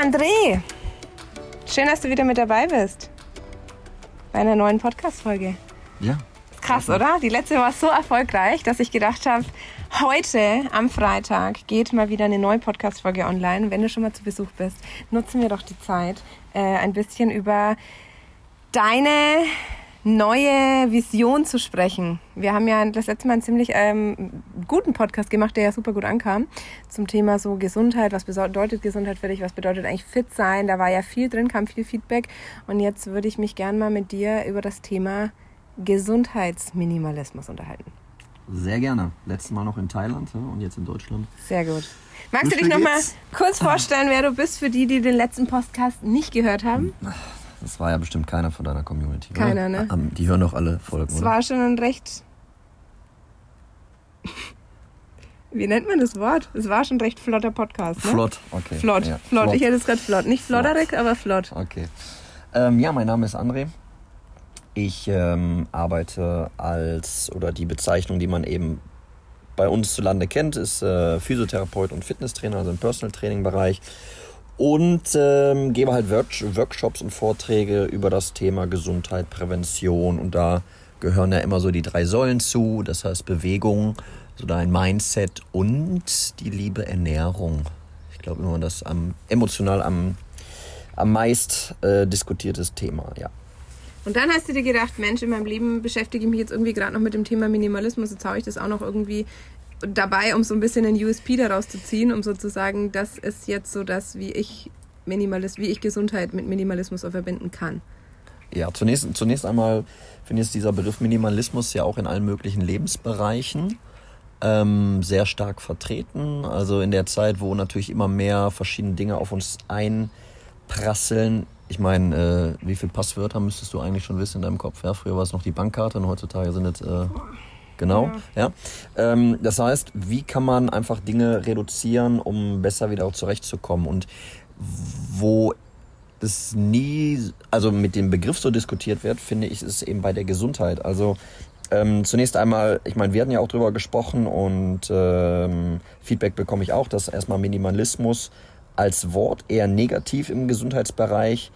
André, schön, dass du wieder mit dabei bist. Bei einer neuen Podcast-Folge. Ja. Krass, oder? Die letzte war so erfolgreich, dass ich gedacht habe, heute am Freitag geht mal wieder eine neue Podcast-Folge online. Wenn du schon mal zu Besuch bist, nutzen wir doch die Zeit, äh, ein bisschen über deine neue Vision zu sprechen. Wir haben ja das letzte Mal einen ziemlich ähm, guten Podcast gemacht, der ja super gut ankam, zum Thema so Gesundheit. Was bedeutet Gesundheit für dich? Was bedeutet eigentlich fit sein? Da war ja viel drin, kam viel Feedback. Und jetzt würde ich mich gern mal mit dir über das Thema Gesundheitsminimalismus unterhalten. Sehr gerne. Letztes Mal noch in Thailand und jetzt in Deutschland. Sehr gut. Magst du dich noch mal kurz vorstellen, wer du bist, für die, die den letzten Podcast nicht gehört haben? Das war ja bestimmt keiner von deiner Community. Keiner, oder? ne? Die hören doch alle Folgen, Es war schon ein recht. Wie nennt man das Wort? Es war schon ein recht flotter Podcast, ne? Flott, okay. Flott, Ja, flott. Ich hätte es gerade flott. Nicht flotterig, aber flott. Okay. Ähm, ja, mein Name ist André. Ich ähm, arbeite als, oder die Bezeichnung, die man eben bei uns zu Lande kennt, ist äh, Physiotherapeut und Fitnesstrainer, also im Personal Training Bereich. Und ähm, gebe halt Work Workshops und Vorträge über das Thema Gesundheit, Prävention. Und da gehören ja immer so die drei Säulen zu. Das heißt Bewegung, so dein Mindset und die liebe Ernährung. Ich glaube immer, das am emotional am, am meist äh, diskutiertes Thema, ja. Und dann hast du dir gedacht, Mensch, in meinem Leben beschäftige ich mich jetzt irgendwie gerade noch mit dem Thema Minimalismus. Jetzt haue ich das auch noch irgendwie dabei, um so ein bisschen einen USP daraus zu ziehen, um sozusagen, das ist jetzt so das, wie ich Minimalist, wie ich Gesundheit mit Minimalismus verbinden kann. Ja, zunächst, zunächst einmal finde ich dieser Begriff Minimalismus ja auch in allen möglichen Lebensbereichen ähm, sehr stark vertreten. Also in der Zeit, wo natürlich immer mehr verschiedene Dinge auf uns einprasseln. Ich meine, äh, wie viele Passwörter müsstest du eigentlich schon wissen in deinem Kopf? Ja, früher war es noch die Bankkarte und heutzutage sind es äh, genau. Ja. Ähm, das heißt, wie kann man einfach Dinge reduzieren, um besser wieder auch zurechtzukommen? Und wo das nie, also mit dem Begriff so diskutiert wird, finde ich, ist es eben bei der Gesundheit. Also ähm, zunächst einmal, ich meine, wir hatten ja auch drüber gesprochen und ähm, Feedback bekomme ich auch, dass erstmal Minimalismus als Wort eher negativ im Gesundheitsbereich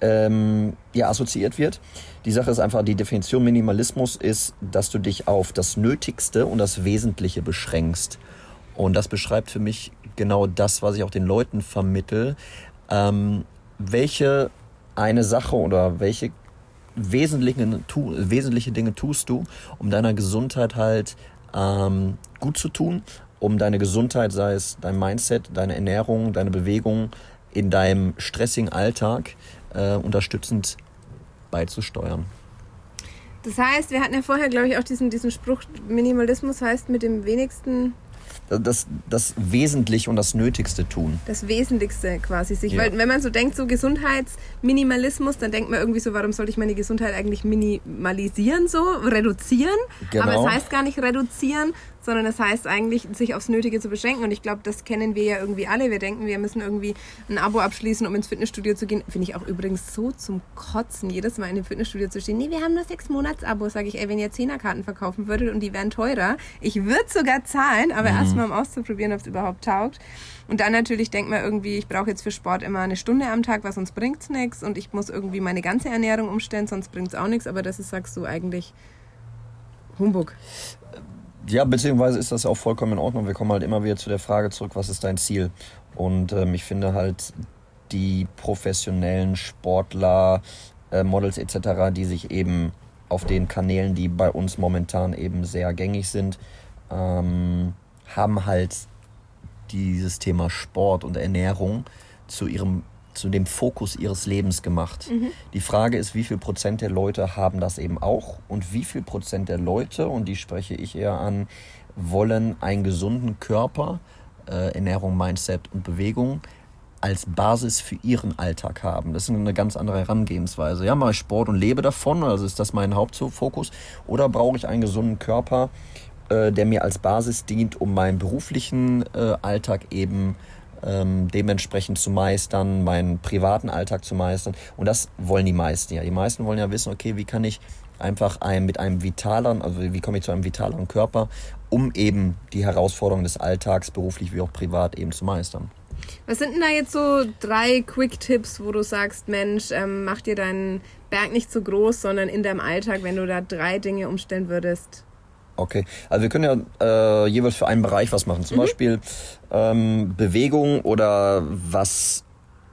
ähm, ja, assoziiert wird. Die Sache ist einfach, die Definition Minimalismus ist, dass du dich auf das Nötigste und das Wesentliche beschränkst. Und das beschreibt für mich genau das, was ich auch den Leuten vermittel. Ähm, welche eine Sache oder welche wesentlichen, tu, wesentliche Dinge tust du, um deiner Gesundheit halt ähm, gut zu tun, um deine Gesundheit, sei es dein Mindset, deine Ernährung, deine Bewegung in deinem stressigen Alltag äh, unterstützend beizusteuern. Das heißt, wir hatten ja vorher, glaube ich, auch diesen, diesen Spruch, Minimalismus heißt mit dem wenigsten Das, das Wesentliche und das Nötigste tun. das Wesentlichste quasi sich. Ja. Weil wenn man so denkt, so Gesundheitsminimalismus, dann denkt man irgendwie so, warum sollte ich meine Gesundheit eigentlich minimalisieren, so reduzieren? Genau. Aber es heißt gar nicht reduzieren, sondern es heißt eigentlich, sich aufs Nötige zu beschränken. Und ich glaube, das kennen wir ja irgendwie alle. Wir denken, wir müssen irgendwie ein Abo abschließen, um ins Fitnessstudio zu gehen. Finde ich auch übrigens so zum Kotzen, jedes Mal in dem Fitnessstudio zu stehen. Nee, wir haben nur sechs Monats-Abo, sage ich. Ey, wenn ihr Zehnerkarten verkaufen würdet und die wären teurer, ich würde sogar zahlen, aber Mhm. Erstmal um auszuprobieren, ob es überhaupt taugt. Und dann natürlich denkt man irgendwie, ich brauche jetzt für Sport immer eine Stunde am Tag, weil sonst bringt's nichts. Und ich muss irgendwie meine ganze Ernährung umstellen, sonst bringt's auch nichts. Aber das ist, sagst du, eigentlich Humbug. Ja, beziehungsweise ist das auch vollkommen in Ordnung. Wir kommen halt immer wieder zu der Frage zurück, was ist dein Ziel? Und ähm, ich finde halt die professionellen Sportler, äh, Models etc., die sich eben auf den Kanälen, die bei uns momentan eben sehr gängig sind, ähm, haben halt dieses Thema Sport und Ernährung zu ihrem zu dem Fokus ihres Lebens gemacht. Die Frage ist, wie viel Prozent der Leute haben das eben auch und wie viel Prozent der Leute, und die spreche ich eher an, wollen einen gesunden Körper, äh, Ernährung, Mindset und Bewegung als Basis für ihren Alltag haben. Das ist eine ganz andere Herangehensweise. Ja, mache ich Sport und lebe davon, also ist das mein Hauptfokus, oder brauche ich einen gesunden Körper, äh, der mir als Basis dient, um meinen beruflichen äh, Alltag eben ähm, dementsprechend zu meistern, meinen privaten Alltag zu meistern. Und das wollen die meisten ja. Die meisten wollen ja wissen, okay, wie kann ich einfach ein, mit einem vitaleren, also wie komme ich zu einem vitaleren Körper, um eben die Herausforderungen des Alltags, beruflich wie auch privat, eben zu meistern. Was sind denn da jetzt so drei Quick-Tipps, wo du sagst, Mensch, ähm, mach dir deinen Berg nicht zu groß, sondern in deinem Alltag, wenn du da drei Dinge umstellen würdest? Okay, also wir können ja äh, jeweils für einen Bereich was machen. Zum mhm. Beispiel ähm, Bewegung oder was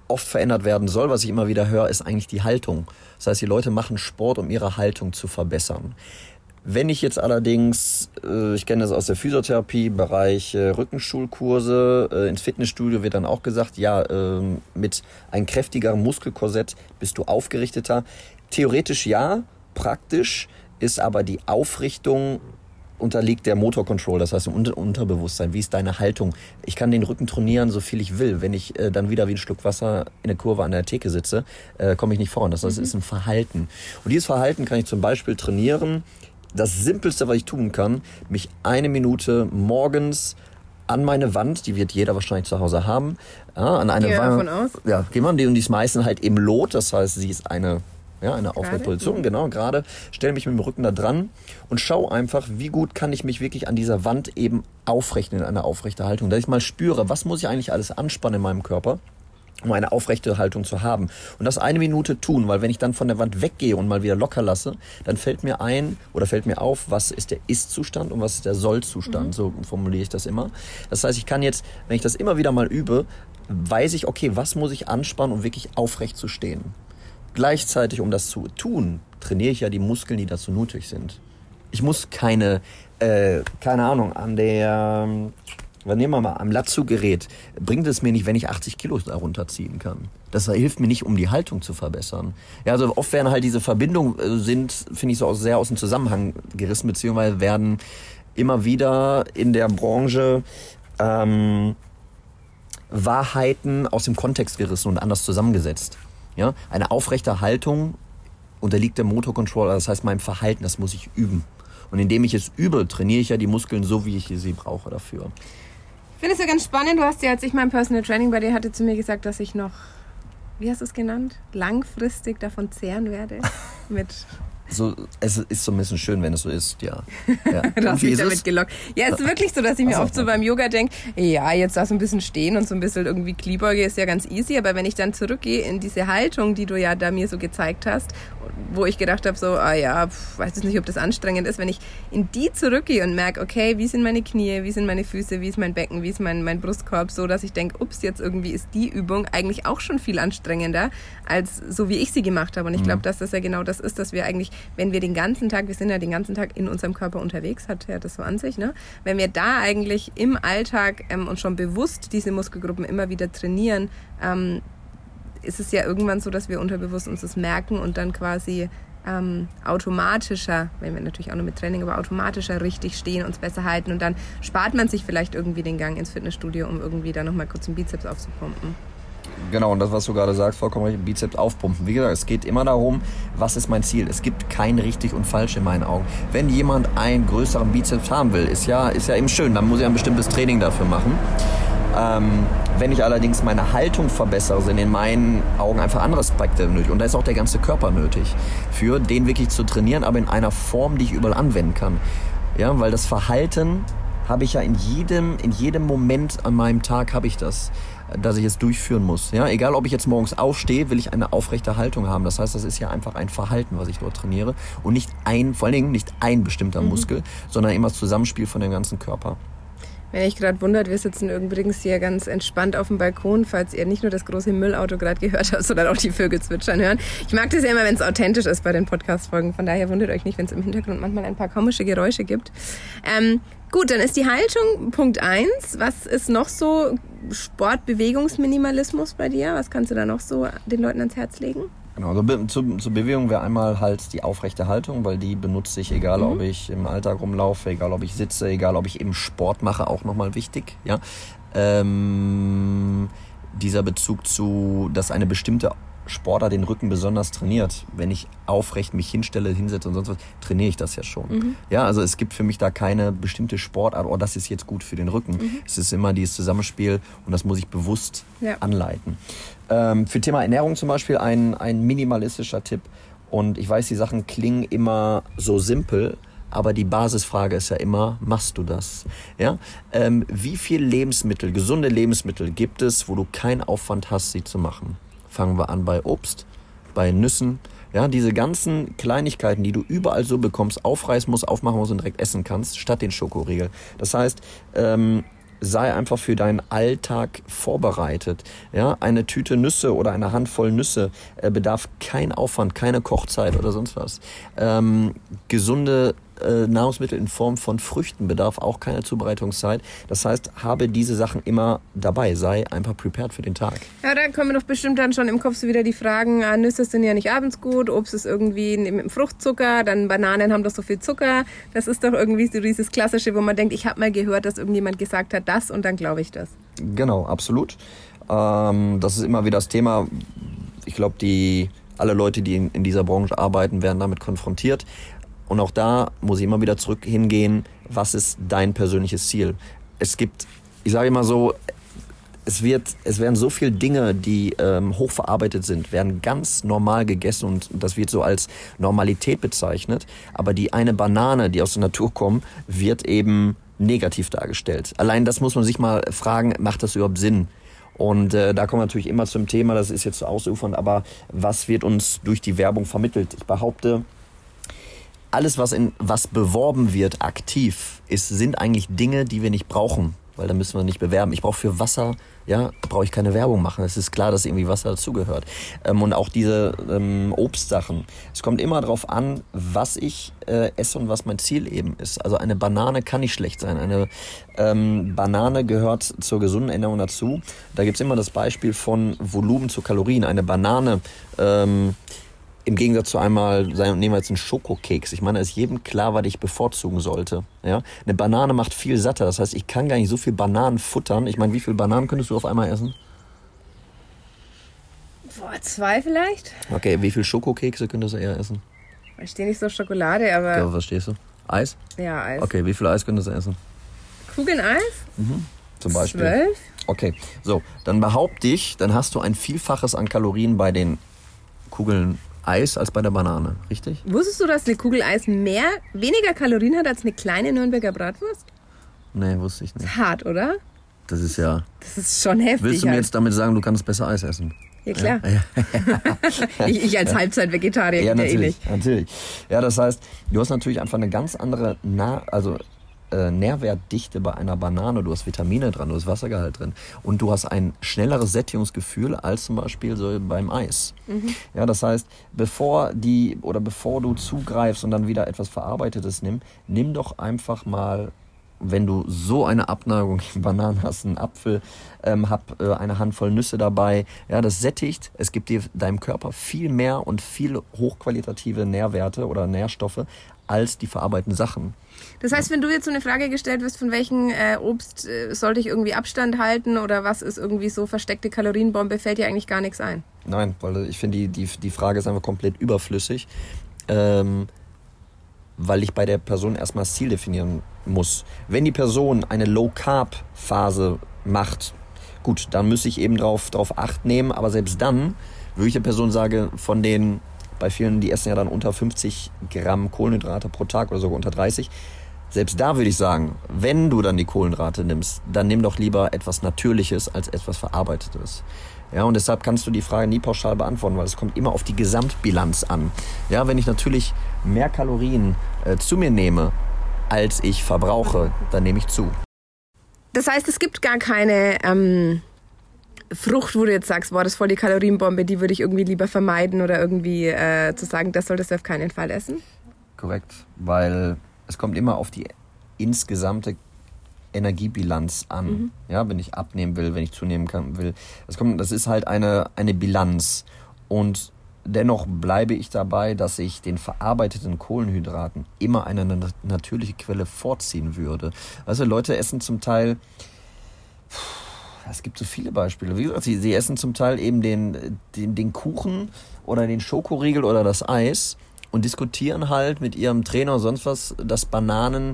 oft verändert werden soll, was ich immer wieder höre, ist eigentlich die Haltung. Das heißt, die Leute machen Sport, um ihre Haltung zu verbessern. Wenn ich jetzt allerdings, äh, ich kenne das aus der Physiotherapie, Bereich äh, Rückenschulkurse, äh, ins Fitnessstudio wird dann auch gesagt, ja, äh, mit einem kräftigeren Muskelkorsett bist du aufgerichteter. Theoretisch ja, praktisch ist aber die Aufrichtung unterliegt der Motor Control, das heißt im Unterbewusstsein. Wie ist deine Haltung? Ich kann den Rücken trainieren, so viel ich will. Wenn ich äh, dann wieder wie ein Stück Wasser in der Kurve an der Theke sitze, äh, komme ich nicht voran. Das heißt, mhm. ist ein Verhalten. Und dieses Verhalten kann ich zum Beispiel trainieren, das Simpelste, was ich tun kann, mich eine Minute morgens an meine Wand, die wird jeder wahrscheinlich zu Hause haben, ja, an eine Wand. Ja, gehen wir, und die ist meistens halt im Lot, das heißt, sie ist eine ja, eine Aufrechtposition, mhm. genau, gerade. Stelle mich mit dem Rücken da dran und schau einfach, wie gut kann ich mich wirklich an dieser Wand eben aufrichten in einer aufrechten Haltung. Dass ich mal spüre, was muss ich eigentlich alles anspannen in meinem Körper um eine aufrechte Haltung zu haben. Und das eine Minute tun, weil wenn ich dann von der Wand weggehe und mal wieder locker lasse, dann fällt mir ein oder fällt mir auf, was ist der Ist-Zustand und was ist der Soll-Zustand. Mhm. So formuliere ich das immer. Das heißt, ich kann jetzt, wenn ich das immer wieder mal übe, weiß ich, okay, was muss ich anspannen, um wirklich aufrecht zu stehen. Gleichzeitig, um das zu tun, trainiere ich ja die Muskeln, die dazu nötig sind. Ich muss keine, äh, keine Ahnung, an der dann nehmen wir mal am Latzug-Gerät. Bringt es mir nicht, wenn ich 80 Kilo darunter ziehen kann. Das hilft mir nicht, um die Haltung zu verbessern. Ja, also oft werden halt diese Verbindungen äh, sind, finde ich so sehr aus dem Zusammenhang gerissen, beziehungsweise werden immer wieder in der Branche ähm, Wahrheiten aus dem Kontext gerissen und anders zusammengesetzt. Ja, eine aufrechte Haltung unterliegt dem Motorcontroller, das heißt meinem Verhalten, das muss ich üben. Und indem ich es übe, trainiere ich ja die Muskeln so, wie ich sie brauche dafür finde es ja ganz spannend. Du hast ja, als ich mein Personal Training bei dir hatte, zu mir gesagt, dass ich noch, wie hast du es genannt, langfristig davon zehren werde. Mit so, es ist so ein bisschen schön, wenn es so ist, ja. ja. du hast mich damit gelockt. Ja, es ist wirklich so, dass ich mir oft so beim Yoga denke, ja, jetzt da so ein bisschen stehen und so ein bisschen irgendwie Kniebeuge ist ja ganz easy, aber wenn ich dann zurückgehe in diese Haltung, die du ja da mir so gezeigt hast, wo ich gedacht habe, so, ah ja, pf, weiß jetzt nicht, ob das anstrengend ist, wenn ich in die zurückgehe und merke, okay, wie sind meine Knie, wie sind meine Füße, wie ist mein Becken, wie ist mein, mein Brustkorb, so dass ich denke, ups, jetzt irgendwie ist die Übung eigentlich auch schon viel anstrengender, als so wie ich sie gemacht habe. Und ich mhm. glaube, dass das ja genau das ist, dass wir eigentlich wenn wir den ganzen Tag, wir sind ja den ganzen Tag in unserem Körper unterwegs, hat ja das so an sich, ne? Wenn wir da eigentlich im Alltag ähm, und schon bewusst diese Muskelgruppen immer wieder trainieren, ähm, ist es ja irgendwann so, dass wir unterbewusst uns das merken und dann quasi ähm, automatischer, wenn wir natürlich auch nur mit Training, aber automatischer richtig stehen, uns besser halten und dann spart man sich vielleicht irgendwie den Gang ins Fitnessstudio, um irgendwie da nochmal kurz einen Bizeps aufzupumpen. Genau, und das, was du gerade sagst, vollkommen richtig, Bizeps aufpumpen. Wie gesagt, es geht immer darum, was ist mein Ziel. Es gibt kein richtig und falsch in meinen Augen. Wenn jemand einen größeren Bizeps haben will, ist ja, ist ja eben schön, dann muss ich ein bestimmtes Training dafür machen. Ähm, wenn ich allerdings meine Haltung verbessere, sind in meinen Augen einfach andere Aspekte nötig. Und da ist auch der ganze Körper nötig, für den wirklich zu trainieren, aber in einer Form, die ich überall anwenden kann. Ja, weil das Verhalten habe ich ja in jedem, in jedem Moment an meinem Tag habe ich das dass ich es durchführen muss. Ja, egal ob ich jetzt morgens aufstehe, will ich eine aufrechte Haltung haben. Das heißt, das ist ja einfach ein Verhalten, was ich dort trainiere und nicht ein, vor allen Dingen nicht ein bestimmter mhm. Muskel, sondern immer das Zusammenspiel von dem ganzen Körper. Wenn ich gerade wundert, wir sitzen übrigens hier ganz entspannt auf dem Balkon, falls ihr nicht nur das große Müllauto gerade gehört habt, sondern auch die Vögel zwitschern hören. Ich mag das ja immer, wenn es authentisch ist bei den Podcast-Folgen. Von daher wundert euch nicht, wenn es im Hintergrund manchmal ein paar komische Geräusche gibt. Ähm, gut, dann ist die Haltung Punkt eins. Was ist noch so Sportbewegungsminimalismus bei dir? Was kannst du da noch so den Leuten ans Herz legen? Genau, also zur, zur Bewegung wäre einmal halt die aufrechte Haltung, weil die benutze ich, egal mhm. ob ich im Alltag rumlaufe, egal ob ich sitze, egal ob ich eben Sport mache, auch nochmal wichtig. Ja? Ähm, dieser Bezug zu, dass eine bestimmte Sportler den Rücken besonders trainiert. Wenn ich aufrecht mich hinstelle, hinsetze und sonst was, trainiere ich das ja schon. Mhm. Ja, also es gibt für mich da keine bestimmte Sportart, oh, das ist jetzt gut für den Rücken. Mhm. Es ist immer dieses Zusammenspiel und das muss ich bewusst ja. anleiten. Ähm, für Thema Ernährung zum Beispiel ein, ein minimalistischer Tipp. Und ich weiß, die Sachen klingen immer so simpel, aber die Basisfrage ist ja immer, machst du das? Ja? Ähm, wie viel Lebensmittel, gesunde Lebensmittel gibt es, wo du keinen Aufwand hast, sie zu machen? Fangen wir an bei Obst, bei Nüssen, ja, diese ganzen Kleinigkeiten, die du überall so bekommst, aufreißen musst, aufmachen musst und direkt essen kannst, statt den Schokoriegel. Das heißt, ähm, sei einfach für deinen Alltag vorbereitet. Ja, eine Tüte Nüsse oder eine Handvoll Nüsse äh, bedarf kein Aufwand, keine Kochzeit oder sonst was. Ähm, gesunde äh, Nahrungsmittel in Form von Früchten bedarf auch keine Zubereitungszeit. Das heißt, habe diese Sachen immer dabei, sei einfach prepared für den Tag. Ja, da kommen doch bestimmt dann schon im Kopf so wieder die Fragen, ah, Nüsse sind ja nicht abends gut, Obst ist irgendwie mit dem Fruchtzucker, dann Bananen haben doch so viel Zucker. Das ist doch irgendwie so dieses Klassische, wo man denkt, ich habe mal gehört, dass irgendjemand gesagt hat das und dann glaube ich das. Genau, absolut. Ähm, das ist immer wieder das Thema. Ich glaube, die alle Leute, die in, in, dieser Branche arbeiten, werden damit konfrontiert. Und auch da muss ich immer wieder zurück hingehen, was ist dein persönliches Ziel? Es gibt, ich sage immer so, es wird, es werden so viele Dinge, die ähm, hochverarbeitet sind, werden ganz normal gegessen und das wird so als Normalität bezeichnet. Aber die eine Banane, die aus der Natur kommt, wird eben negativ dargestellt. Allein das muss man sich mal fragen, macht das überhaupt Sinn? Und äh, da kommen wir natürlich immer zum Thema, das ist jetzt so ausufernd, aber was wird uns durch die Werbung vermittelt? Ich behaupte, alles, was, in, was beworben wird, aktiv, ist, sind eigentlich Dinge, die wir nicht brauchen. Weil da müssen wir nicht bewerben. Ich brauche für Wasser, ja, brauche ich keine Werbung machen. Es ist klar, dass irgendwie Wasser dazugehört. Ähm, und auch diese ähm, Obstsachen. Es kommt immer darauf an, was ich äh, esse und was mein Ziel eben ist. Also eine Banane kann nicht schlecht sein. Eine ähm, Banane gehört zur gesunden Ernährung dazu. Da gibt's immer das Beispiel von Volumen zu Kalorien. Eine Banane ähm, im Gegensatz zu einmal, nehmen wir jetzt einen Schokokeks. Ich meine, es ist jedem klar, was ich bevorzugen sollte. Ja? Eine Banane macht viel satter. Das heißt, ich kann gar nicht so viel Bananen futtern. Ich meine, wie viele Bananen könntest du auf einmal essen? Boah, zwei vielleicht. Okay, wie viele Schokokekse könntest du eher essen? Ich stehe nicht so Schokolade, aber. Ja, was stehst du? Eis? Ja, Eis. Okay, wie viel Eis könntest du essen? Kugeln Eis? Mhm. Zum Beispiel. Zwölf? Okay, so, dann behaupte ich, dann hast du ein Vielfaches an Kalorien bei den Kugeln Eis als bei der Banane, richtig? Wusstest du, dass eine Kugel Eis mehr, weniger Kalorien hat als eine kleine Nürnberger Bratwurst? Nee, wusste ich nicht. Hart, oder? Das ist ja. Das ist schon heftig. Willst du mir halt. jetzt damit sagen, du kannst besser Eis essen? Ja, klar. Ja? ich, ich, als Halbzeit-Vegetarier ja, natürlich, natürlich. Ja, das heißt, du hast natürlich einfach eine ganz andere, Na also äh, Nährwertdichte bei einer Banane, du hast Vitamine dran, du hast Wassergehalt drin und du hast ein schnelleres Sättigungsgefühl als zum Beispiel so beim Eis. Mhm. Ja, das heißt, bevor die oder bevor du zugreifst und dann wieder etwas Verarbeitetes nimm, nimm doch einfach mal wenn du so eine Abneigung gegen Bananen hast, einen Apfel, ähm, hab äh, eine Handvoll Nüsse dabei, ja, das sättigt, es gibt dir deinem Körper viel mehr und viel hochqualitative Nährwerte oder Nährstoffe als die verarbeiteten Sachen. Das heißt, wenn du jetzt so eine Frage gestellt wirst, von welchem äh, Obst äh, sollte ich irgendwie Abstand halten oder was ist irgendwie so versteckte Kalorienbombe, fällt dir eigentlich gar nichts ein? Nein, weil ich finde, die, die, die Frage ist einfach komplett überflüssig, ähm, weil ich bei der Person erstmal das Ziel definieren muss. Wenn die Person eine Low-Carb-Phase macht, gut, dann müsste ich eben drauf, drauf Acht nehmen, aber selbst dann würde ich der Person sagen, von den bei vielen, die essen ja dann unter 50 Gramm Kohlenhydrate pro Tag oder sogar unter 30. Selbst da würde ich sagen, wenn du dann die Kohlenhydrate nimmst, dann nimm doch lieber etwas Natürliches als etwas Verarbeitetes. Ja, und deshalb kannst du die Frage nie pauschal beantworten, weil es kommt immer auf die Gesamtbilanz an. Ja, wenn ich natürlich mehr Kalorien äh, zu mir nehme, als ich verbrauche, dann nehme ich zu. Das heißt, es gibt gar keine ähm, Frucht, wo du jetzt sagst, boah, das ist voll die Kalorienbombe, die würde ich irgendwie lieber vermeiden oder irgendwie äh, zu sagen, das solltest du auf keinen Fall essen? Korrekt, weil es kommt immer auf die insgesamte Energiebilanz an. Mhm. Ja, wenn ich abnehmen will, wenn ich zunehmen kann, will. Das, kommt, das ist halt eine, eine Bilanz. Und dennoch bleibe ich dabei, dass ich den verarbeiteten Kohlenhydraten immer eine natürliche Quelle vorziehen würde. Also Leute essen zum Teil. Pff, es gibt so viele Beispiele. Wie gesagt, sie, sie essen zum Teil eben den, den, den Kuchen oder den Schokoriegel oder das Eis und diskutieren halt mit ihrem Trainer und sonst was, dass Bananen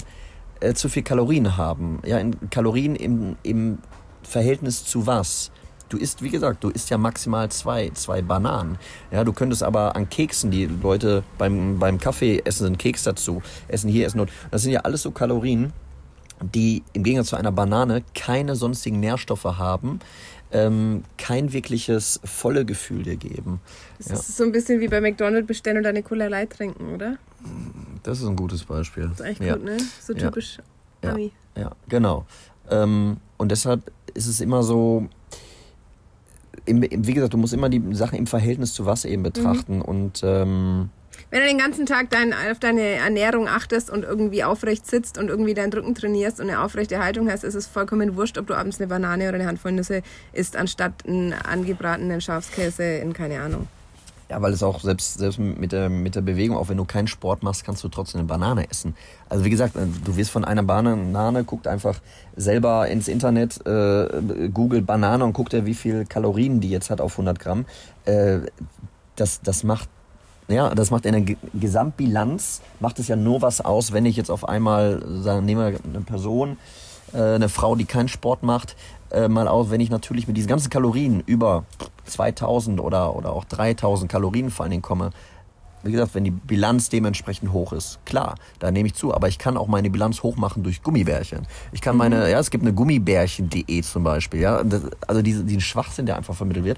äh, zu viel Kalorien haben. Ja, in Kalorien im, im Verhältnis zu was? du isst, wie gesagt, du isst ja maximal zwei, zwei Bananen. Ja, du könntest aber an Keksen, die Leute beim, beim Kaffee essen einen Keks dazu, essen hier, essen dort. Das sind ja alles so Kalorien, die im Gegensatz zu einer Banane keine sonstigen Nährstoffe haben, ähm, kein wirkliches volle Gefühl dir geben. Das ja. ist so ein bisschen wie bei McDonald's bestellen und eine Cola Light trinken, oder? Das ist ein gutes Beispiel. Das ist echt ja. gut, ne? So typisch ja. Ami. Ja, genau. Ähm, und deshalb ist es immer so, im, wie gesagt, du musst immer die Sachen im Verhältnis zu was eben betrachten. Mhm. Und ähm, wenn du den ganzen Tag dein, auf deine Ernährung achtest und irgendwie aufrecht sitzt und irgendwie deinen Rücken trainierst und eine aufrechte Haltung hast, ist es vollkommen wurscht, ob du abends eine Banane oder eine Handvoll Nüsse isst, anstatt einen angebratenen Schafskäse in keine Ahnung. Ja, weil es auch selbst, selbst mit, der, mit der Bewegung, auch wenn du keinen Sport machst, kannst du trotzdem eine Banane essen. Also wie gesagt, du wirst von einer Banane, guckt einfach selber ins Internet, äh, Google Banane und guckt dir, wie viel Kalorien die jetzt hat auf 100 Gramm. Äh, das, das macht ja, das macht in der Gesamtbilanz, macht es ja nur was aus, wenn ich jetzt auf einmal, sagen, nehmen wir eine Person, äh, eine Frau, die keinen Sport macht, äh, mal aus, wenn ich natürlich mit diesen ganzen Kalorien über 2000 oder, oder auch 3000 Kalorien vor allen Dingen komme, wie gesagt, wenn die Bilanz dementsprechend hoch ist, klar, da nehme ich zu. Aber ich kann auch meine Bilanz hoch machen durch Gummibärchen. Ich kann meine, mhm. ja, es gibt eine Gummibärchen.de zum Beispiel, ja. Das, also diese, diesen Schwachsinn, der einfach vermittelt wird.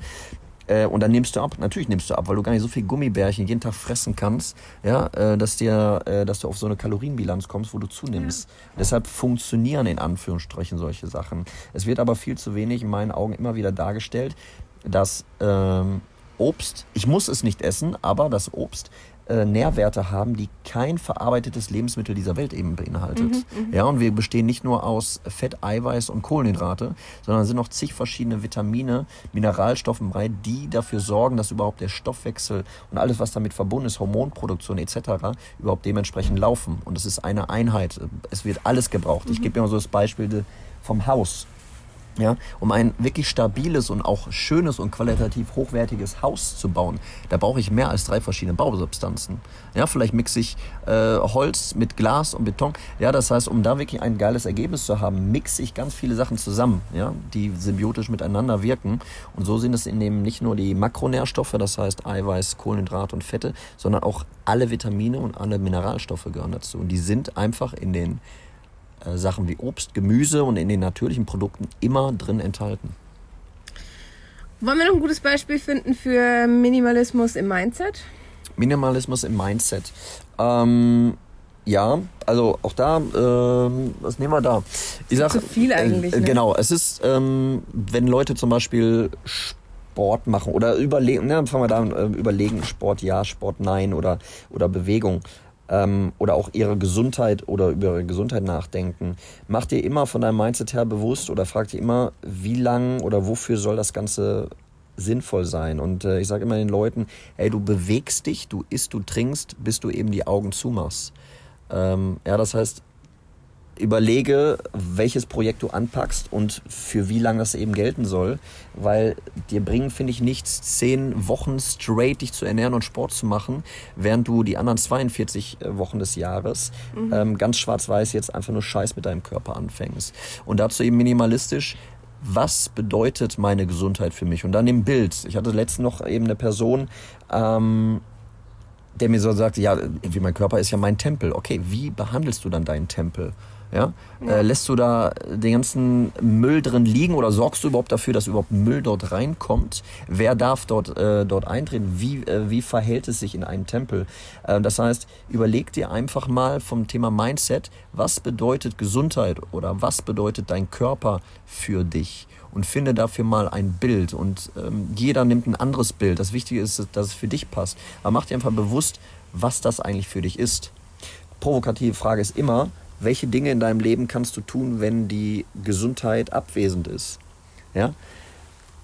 Äh, und dann nimmst du ab, natürlich nimmst du ab, weil du gar nicht so viel Gummibärchen jeden Tag fressen kannst, ja, äh, dass, dir, äh, dass du auf so eine Kalorienbilanz kommst, wo du zunimmst. Ja. Deshalb funktionieren in Anführungsstrichen solche Sachen. Es wird aber viel zu wenig in meinen Augen immer wieder dargestellt, dass ähm, Obst, ich muss es nicht essen, aber das Obst äh, Nährwerte haben, die kein verarbeitetes Lebensmittel dieser Welt eben beinhaltet. Mhm, mhm, ja, und wir bestehen nicht nur aus Fett, Eiweiß und Kohlenhydrate, sondern sind noch zig verschiedene Vitamine, Mineralstoffe bei, die dafür sorgen, dass überhaupt der Stoffwechsel und alles, was damit verbunden ist, Hormonproduktion etc., überhaupt dementsprechend laufen. Und es ist eine Einheit. Es wird alles gebraucht. Mhm. Ich gebe immer so das Beispiel vom Haus. Ja, um ein wirklich stabiles und auch schönes und qualitativ hochwertiges Haus zu bauen, da brauche ich mehr als drei verschiedene Bausubstanzen. Ja, vielleicht mixe ich äh, Holz mit Glas und Beton. Ja, das heißt, um da wirklich ein geiles Ergebnis zu haben, mixe ich ganz viele Sachen zusammen, ja, die symbiotisch miteinander wirken. Und so sind es in dem nicht nur die Makronährstoffe, das heißt Eiweiß, Kohlenhydrat und Fette, sondern auch alle Vitamine und alle Mineralstoffe gehören dazu. Und die sind einfach in den äh, Sachen wie Obst, Gemüse und in den natürlichen Produkten immer drin enthalten. Wollen wir noch ein gutes Beispiel finden für Minimalismus im Mindset? Minimalismus im Mindset. Ähm, ja, also auch da, ähm, was nehmen wir da? Ich sag, zu viel eigentlich. Äh, ne? Genau, es ist, ähm, wenn Leute zum Beispiel Sport machen oder überlegen, ne, fangen wir da an, äh, überlegen, Sport ja, Sport nein oder, oder Bewegung ähm, oder auch ihre Gesundheit oder über ihre Gesundheit nachdenken, mach dir immer von deinem Mindset her bewusst oder frag dir immer, wie lang oder wofür soll das Ganze sinnvoll sein. Und äh, ich sage immer den Leuten, hey, du bewegst dich, du isst, du trinkst, bis du eben die Augen zumachst. Ähm, ja, das heißt, überlege, welches Projekt du anpackst und für wie lange das eben gelten soll, weil dir bringen, finde ich, nichts, zehn Wochen straight dich zu ernähren und Sport zu machen, während du die anderen 42 äh, Wochen des Jahres mhm. ähm, ganz schwarz-weiß jetzt einfach nur Scheiß mit deinem Körper anfängst. Und dazu eben minimalistisch, was bedeutet meine Gesundheit für mich? Und dann im Bild. Ich hatte letztens noch eben eine Person, ähm, der mir so sagte, ja, wie mein Körper ist ja mein Tempel. Okay, wie behandelst du dann deinen Tempel? Ja? ja. Äh, lässt du da den ganzen Müll drin liegen oder sorgst du überhaupt dafür, dass überhaupt Müll dort reinkommt? Wer darf dort, äh, dort eintreten? Wie, äh, wie verhält es sich in einem Tempel? Äh, das heißt, überleg dir einfach mal vom Thema Mindset, was bedeutet Gesundheit oder was bedeutet dein Körper für dich? Und finde dafür mal ein Bild. Und ähm, jeder nimmt ein anderes Bild. Das Wichtige ist, dass es für dich passt. Aber mach dir einfach bewusst, was das eigentlich für dich ist. Provokative Frage ist immer, welche Dinge in deinem Leben kannst du tun, wenn die Gesundheit abwesend ist. Ja?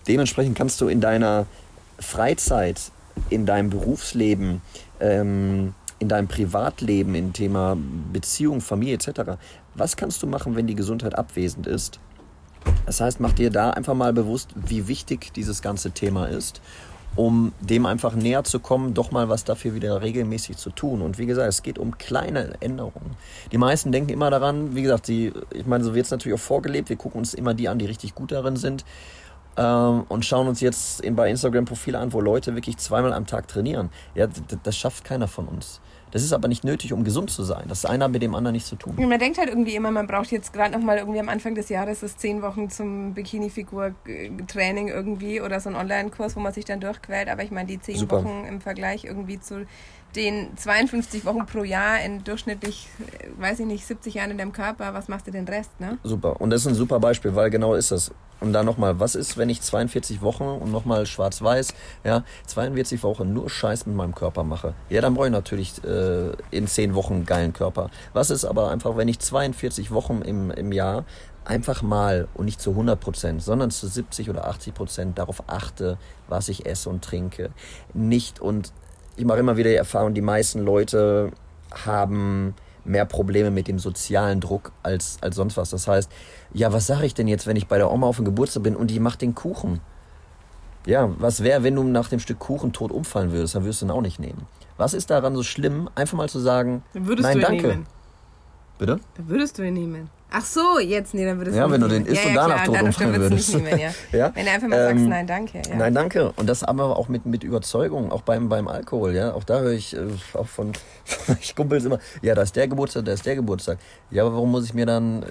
Dementsprechend kannst du in deiner Freizeit, in deinem Berufsleben, ähm, in deinem Privatleben, im Thema Beziehung, Familie etc., was kannst du machen, wenn die Gesundheit abwesend ist? Das heißt, mach dir da einfach mal bewusst, wie wichtig dieses ganze Thema ist um dem einfach näher zu kommen, doch mal was dafür wieder regelmäßig zu tun. Und wie gesagt, es geht um kleine Änderungen. Die meisten denken immer daran, wie gesagt, die, ich meine, so wird es natürlich auch vorgelebt, wir gucken uns immer die an, die richtig gut darin sind. ähm, und schauen uns jetzt bei Instagram Profile an, wo Leute wirklich zweimal am Tag trainieren. Ja, das schafft keiner von uns. Das ist aber nicht nötig, um gesund zu sein. Das ist einer mit dem anderen nichts zu tun. Man denkt halt irgendwie immer, man braucht jetzt gerade nochmal irgendwie am Anfang des Jahres das zehn Wochen zum Bikini-Figur-Training irgendwie oder so ein Online-Kurs, wo man sich dann durchquält. Aber ich meine, die zehn Super. Wochen im Vergleich irgendwie zu den 52 Wochen pro Jahr in durchschnittlich, äh, weiß ich nicht, 70 Jahren in deinem Körper, was machst du den Rest, ne? Super. Und das ist ein super Beispiel, weil genau ist das. Und dann nochmal, was ist, wenn ich 42 Wochen und nochmal schwarz-weiß, ja, 42 Wochen nur Scheiß mit meinem Körper mache? Ja, dann brauche ich natürlich äh, in 10 Wochen einen geilen Körper. Was ist aber einfach, wenn ich 42 Wochen im, im Jahr einfach mal und nicht zu 100 Prozent, sondern zu 70 oder 80 Prozent darauf achte, was ich esse und trinke. Nicht und ich mache immer wieder die Erfahrung, die meisten Leute haben mehr Probleme mit dem sozialen Druck als, als sonst was. Das heißt, ja, was sage ich denn jetzt, wenn ich bei der Oma auf dem Geburtstag bin und die macht den Kuchen? Ja, was wäre, wenn du nach dem Stück Kuchen tot umfallen würdest? Dann würdest du ihn auch nicht nehmen. Was ist daran so schlimm, einfach mal zu sagen, nein, danke. Nehmen. Bitte? Dann würdest du ihn nehmen. Ach so, jetzt, nee, dann würdest du Ja, wenn du den isst ja, und ja, danach tot umfallen würdest. Nehmen, ja. ja. Wenn du einfach mal ähm, sagst, nein, danke. Ja. Nein, danke. Und das aber auch mit, mit Überzeugung, auch beim, beim Alkohol, ja. Auch da höre ich äh, auch von, von Kumpels immer, ja, da ist der Geburtstag, da ist der Geburtstag. Ja, aber warum muss ich mir dann äh,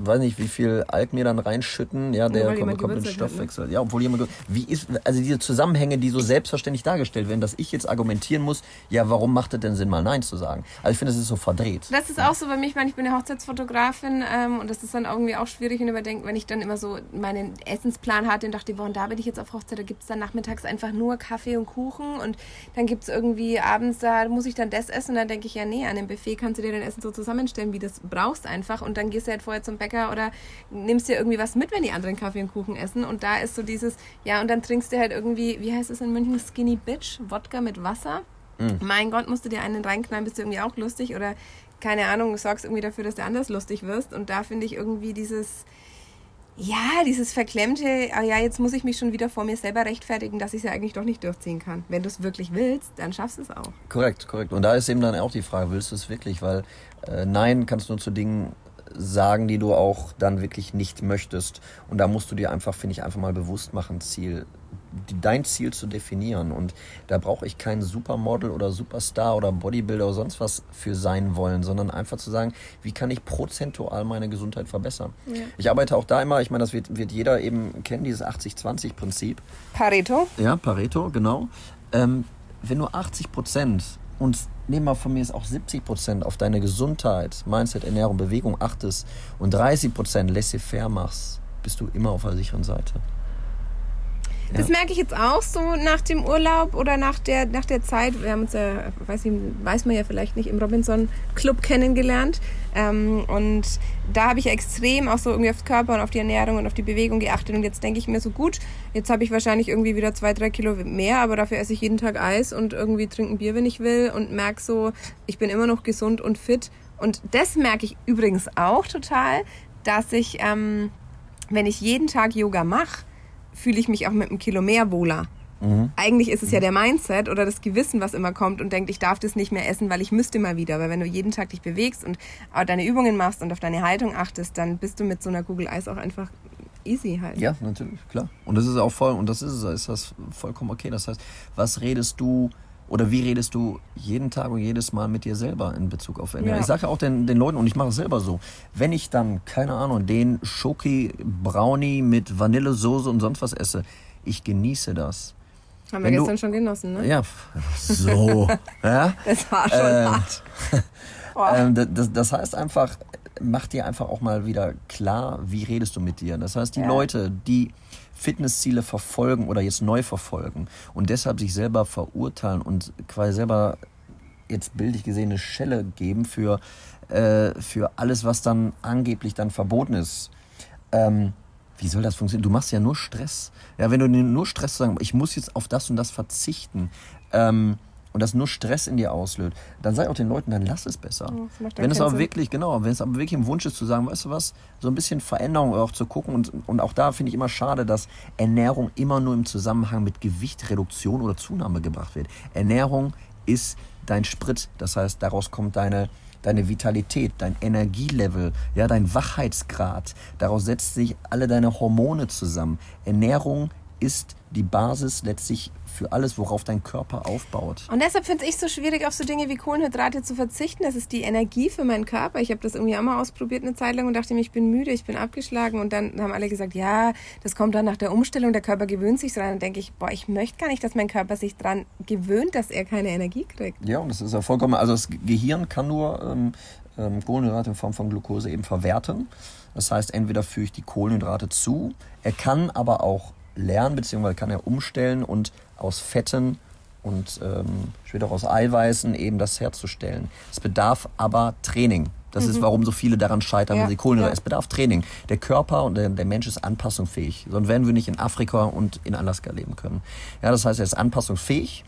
weiß nicht, wie viel Alk mir dann reinschütten, ja, der kommt, kommt in den Stoffwechsel. Hat, ne? Ja, obwohl jemand, wie ist, also diese Zusammenhänge, die so selbstverständlich dargestellt werden, dass ich jetzt argumentieren muss, ja, warum macht es denn Sinn, mal Nein zu sagen? Also ich finde, das ist so verdreht. Das ist auch so bei mir, ich meine, ich bin eine Hochzeitsfotografin ähm, und das ist dann irgendwie auch schwierig und überdenken, wenn ich dann immer so meinen Essensplan hatte und dachte, und da bin ich jetzt auf Hochzeit, da gibt es dann nachmittags einfach nur Kaffee und Kuchen und dann gibt es irgendwie abends, da muss ich dann das essen und dann denke ich, ja, nee, an dem Buffet kannst du dir dein Essen so zusammenstellen, wie du das brauchst einfach und dann gehst du halt vorher zum Bäcker oder nimmst dir irgendwie was mit, wenn die anderen Kaffee und Kuchen essen. Und da ist so dieses, ja, und dann trinkst du halt irgendwie, wie heißt es in München, Skinny Bitch, Wodka mit Wasser. Mhm. Mein Gott, musst du dir einen reinknallen, bist du irgendwie auch lustig oder keine Ahnung, sorgst irgendwie dafür, dass du anders lustig wirst. Und da finde ich irgendwie dieses, ja, dieses verklemmte, ah ja, jetzt muss ich mich schon wieder vor mir selber rechtfertigen, dass ich es ja eigentlich doch nicht durchziehen kann. Wenn du es wirklich willst, dann schaffst du es auch. Korrekt, korrekt. Und da ist eben dann auch die Frage, willst du es wirklich? Weil äh, Nein kannst du nur zu Dingen sagen, die du auch dann wirklich nicht möchtest. Und da musst du dir einfach, finde ich, einfach mal bewusst machen, Ziel, dein Ziel zu definieren. Und da brauche ich kein Supermodel oder Superstar oder Bodybuilder oder sonst was für sein wollen, sondern einfach zu sagen, wie kann ich prozentual meine Gesundheit verbessern. Ja. Ich arbeite auch da immer, ich meine, das wird, wird jeder eben kennen, dieses 80-20-Prinzip. Pareto? Ja, Pareto, genau. Ähm, wenn du 80 Prozent und nehmen wir von mir ist auch 70 Prozent auf deine Gesundheit, Mindset, Ernährung, Bewegung achtest und 30 Prozent laissez-faire machst, bist du immer auf der sicheren Seite. Ja. Das merke ich jetzt auch so nach dem Urlaub oder nach der, nach der Zeit. Wir haben uns ja, weiß, ich, weiß man ja vielleicht nicht, im Robinson Club kennengelernt. Ähm, und da habe ich extrem auch so irgendwie aufs Körper und auf die Ernährung und auf die Bewegung geachtet. Und jetzt denke ich mir so, gut, jetzt habe ich wahrscheinlich irgendwie wieder zwei, drei Kilo mehr, aber dafür esse ich jeden Tag Eis und irgendwie trinke ein Bier, wenn ich will und merke so, ich bin immer noch gesund und fit. Und das merke ich übrigens auch total, dass ich, ähm, wenn ich jeden Tag Yoga mache, fühle ich mich auch mit einem Kilo mehr wohler. Mhm. Eigentlich ist es ja der Mindset oder das Gewissen, was immer kommt und denkt, ich darf das nicht mehr essen, weil ich müsste mal wieder. Aber wenn du jeden Tag dich bewegst und deine Übungen machst und auf deine Haltung achtest, dann bist du mit so einer Kugel Eis auch einfach easy halt. Ja, natürlich, klar. Und das ist auch voll, und das ist es, ist das vollkommen okay. Das heißt, was redest du oder wie redest du jeden Tag und jedes Mal mit dir selber in Bezug auf Ernährung? Ja. Ich sage ja auch den, den Leuten, und ich mache es selber so, wenn ich dann, keine Ahnung, den Schoki Brownie mit Vanillesoße und sonst was esse, ich genieße das. Haben wenn wir gestern du, schon genossen, ne? Ja, so. ja? Das war schon ähm, hart. ähm, das, das heißt einfach, mach dir einfach auch mal wieder klar, wie redest du mit dir. Das heißt, die ja. Leute, die Fitnessziele verfolgen oder jetzt neu verfolgen und deshalb sich selber verurteilen und quasi selber jetzt bildlich gesehen eine Schelle geben für, äh, für alles, was dann angeblich dann verboten ist. Ähm, wie soll das funktionieren? Du machst ja nur Stress. Ja, wenn du nur Stress sagen, ich muss jetzt auf das und das verzichten. Ähm, und das nur Stress in dir auslöst, dann sag auch den Leuten, dann lass es besser. Ja, wenn es aber Sinn. wirklich, genau, wenn es aber wirklich im Wunsch ist zu sagen, weißt du was, so ein bisschen Veränderung auch zu gucken und, und auch da finde ich immer schade, dass Ernährung immer nur im Zusammenhang mit Gewichtreduktion oder Zunahme gebracht wird. Ernährung ist dein Sprit, das heißt, daraus kommt deine deine Vitalität, dein Energielevel, ja, dein Wachheitsgrad. Daraus setzt sich alle deine Hormone zusammen. Ernährung ist die Basis letztlich für alles, worauf dein Körper aufbaut. Und deshalb finde ich es so schwierig, auf so Dinge wie Kohlenhydrate zu verzichten. Das ist die Energie für meinen Körper. Ich habe das irgendwie auch mal ausprobiert eine Zeit lang und dachte mir, ich bin müde, ich bin abgeschlagen. Und dann haben alle gesagt, ja, das kommt dann nach der Umstellung, der Körper gewöhnt sich dran. Und denke ich, boah, ich möchte gar nicht, dass mein Körper sich dran gewöhnt, dass er keine Energie kriegt. Ja, und das ist ja vollkommen, also das Gehirn kann nur ähm, ähm, Kohlenhydrate in Form von Glucose eben verwerten. Das heißt, entweder führe ich die Kohlenhydrate zu, er kann aber auch lernen, beziehungsweise kann er umstellen und aus Fetten und ähm, später auch aus Eiweißen eben das herzustellen. Es bedarf aber Training. Das mhm. ist, warum so viele daran scheitern, ja, wenn sie Kohlenhydrate. Ja. Es bedarf Training. Der Körper und der, der, Mensch ist anpassungsfähig. Sonst werden wir nicht in Afrika und in Alaska leben können. Ja, das heißt, er ist anpassungsfähig,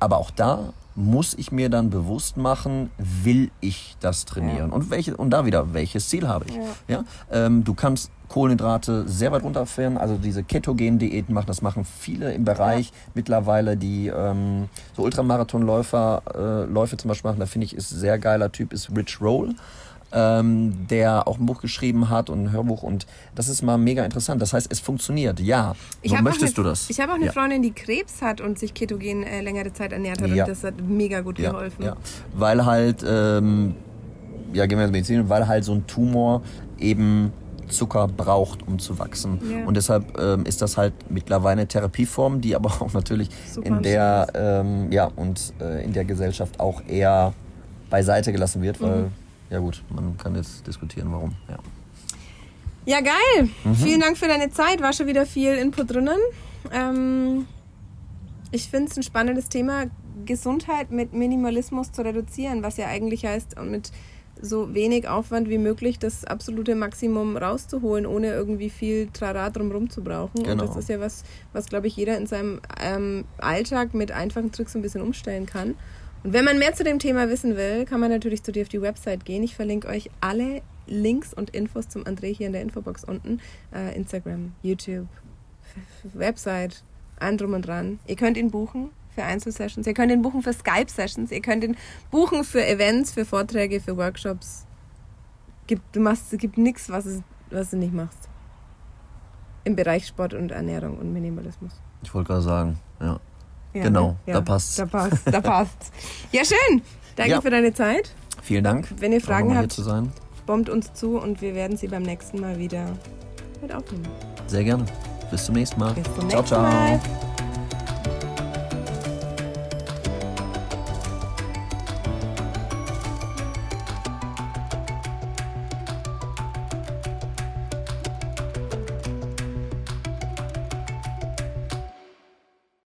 aber auch da muss ich mir dann bewusst machen, will ich das trainieren? Ja. Und, welche, und da wieder, welches Ziel habe ich? Ja. ja? Ähm, du kannst Kohlenhydrate sehr weit runterfahren, also diese Ketogen-Diäten machen, das machen viele im Bereich ja. mittlerweile, die ähm, so Ultramarathonläufer, äh, Läufe zum Beispiel machen, da finde ich, ist ein sehr geiler Typ, ist Rich Roll ähm, der auch ein Buch geschrieben hat und ein Hörbuch und das ist mal mega interessant. Das heißt, es funktioniert, ja. Ich so möchtest eine, du das? Ich habe auch eine ja. Freundin, die Krebs hat und sich ketogen äh, längere Zeit ernährt hat ja. und das hat mega gut ja. geholfen. Ja. Weil halt, ähm, ja, gehen wir ins Medizin, weil halt so ein Tumor eben Zucker braucht, um zu wachsen. Ja. Und deshalb ähm, ist das halt mittlerweile eine Therapieform, die aber auch natürlich Super in der ähm, ja und äh, in der Gesellschaft auch eher beiseite gelassen wird, weil mhm ja gut, man kann jetzt diskutieren, warum. Ja, ja geil. Mhm. Vielen Dank für deine Zeit. War schon wieder viel Input drinnen. Ähm, ich finde es ein spannendes Thema, Gesundheit mit Minimalismus zu reduzieren, was ja eigentlich heißt, mit so wenig Aufwand wie möglich das absolute Maximum rauszuholen, ohne irgendwie viel Trara drumherum zu brauchen. Genau. Und das ist ja was, was glaube ich jeder in seinem ähm, Alltag mit einfachen Tricks ein bisschen umstellen kann. Und wenn man mehr zu dem Thema wissen will, kann man natürlich zu dir auf die Website gehen. Ich verlinke euch alle Links und Infos zum André hier in der Infobox unten. Äh, Instagram, YouTube, Website, ein drum und dran. Ihr könnt ihn buchen für Einzelsessions, ihr könnt ihn buchen für Skype-Sessions, ihr könnt ihn buchen für Events, für Vorträge, für Workshops. Gibt, du machst, es gibt nichts, was, was du nicht machst. Im Bereich Sport und Ernährung und Minimalismus. Ich wollte gerade sagen, ja. Ja, genau, ja, da passt. Da passt, da passt. ja, schön. Danke ja. für deine Zeit. Vielen Dank. Wenn ihr Fragen habt, bombt uns zu und wir werden sie beim nächsten Mal wieder mit aufnehmen. Sehr gerne. Bis zum nächsten Mal. Bis zum nächsten ciao, ciao. Mal.